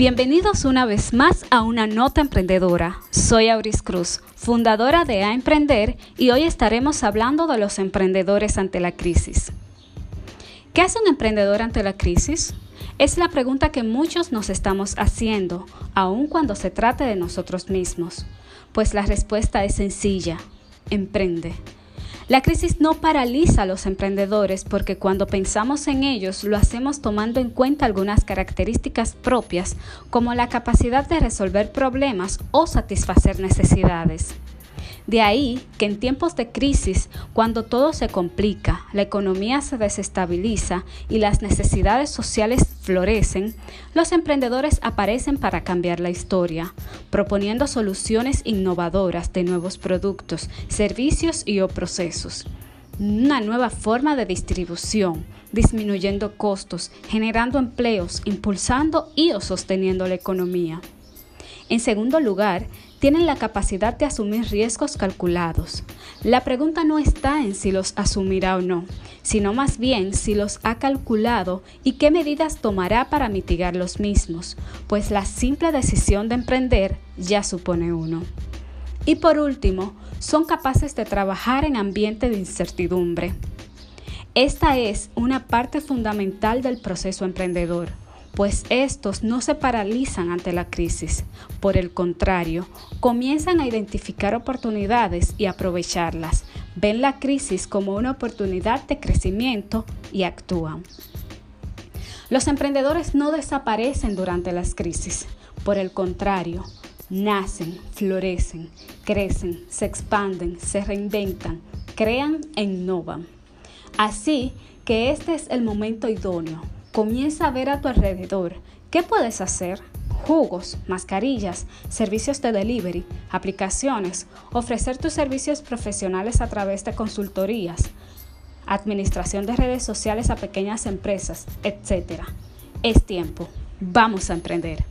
Bienvenidos una vez más a una nota emprendedora. Soy Auris Cruz, fundadora de A Emprender y hoy estaremos hablando de los emprendedores ante la crisis. ¿Qué hace un emprendedor ante la crisis? Es la pregunta que muchos nos estamos haciendo, aun cuando se trate de nosotros mismos. Pues la respuesta es sencilla, emprende. La crisis no paraliza a los emprendedores porque cuando pensamos en ellos lo hacemos tomando en cuenta algunas características propias como la capacidad de resolver problemas o satisfacer necesidades. De ahí que en tiempos de crisis, cuando todo se complica, la economía se desestabiliza y las necesidades sociales florecen, los emprendedores aparecen para cambiar la historia, proponiendo soluciones innovadoras de nuevos productos, servicios y o procesos. Una nueva forma de distribución, disminuyendo costos, generando empleos, impulsando y o sosteniendo la economía. En segundo lugar, tienen la capacidad de asumir riesgos calculados. La pregunta no está en si los asumirá o no, sino más bien si los ha calculado y qué medidas tomará para mitigar los mismos, pues la simple decisión de emprender ya supone uno. Y por último, son capaces de trabajar en ambiente de incertidumbre. Esta es una parte fundamental del proceso emprendedor pues estos no se paralizan ante la crisis. Por el contrario, comienzan a identificar oportunidades y aprovecharlas. Ven la crisis como una oportunidad de crecimiento y actúan. Los emprendedores no desaparecen durante las crisis. Por el contrario, nacen, florecen, crecen, se expanden, se reinventan, crean e innovan. Así que este es el momento idóneo Comienza a ver a tu alrededor qué puedes hacer. Jugos, mascarillas, servicios de delivery, aplicaciones, ofrecer tus servicios profesionales a través de consultorías, administración de redes sociales a pequeñas empresas, etc. Es tiempo. Vamos a emprender.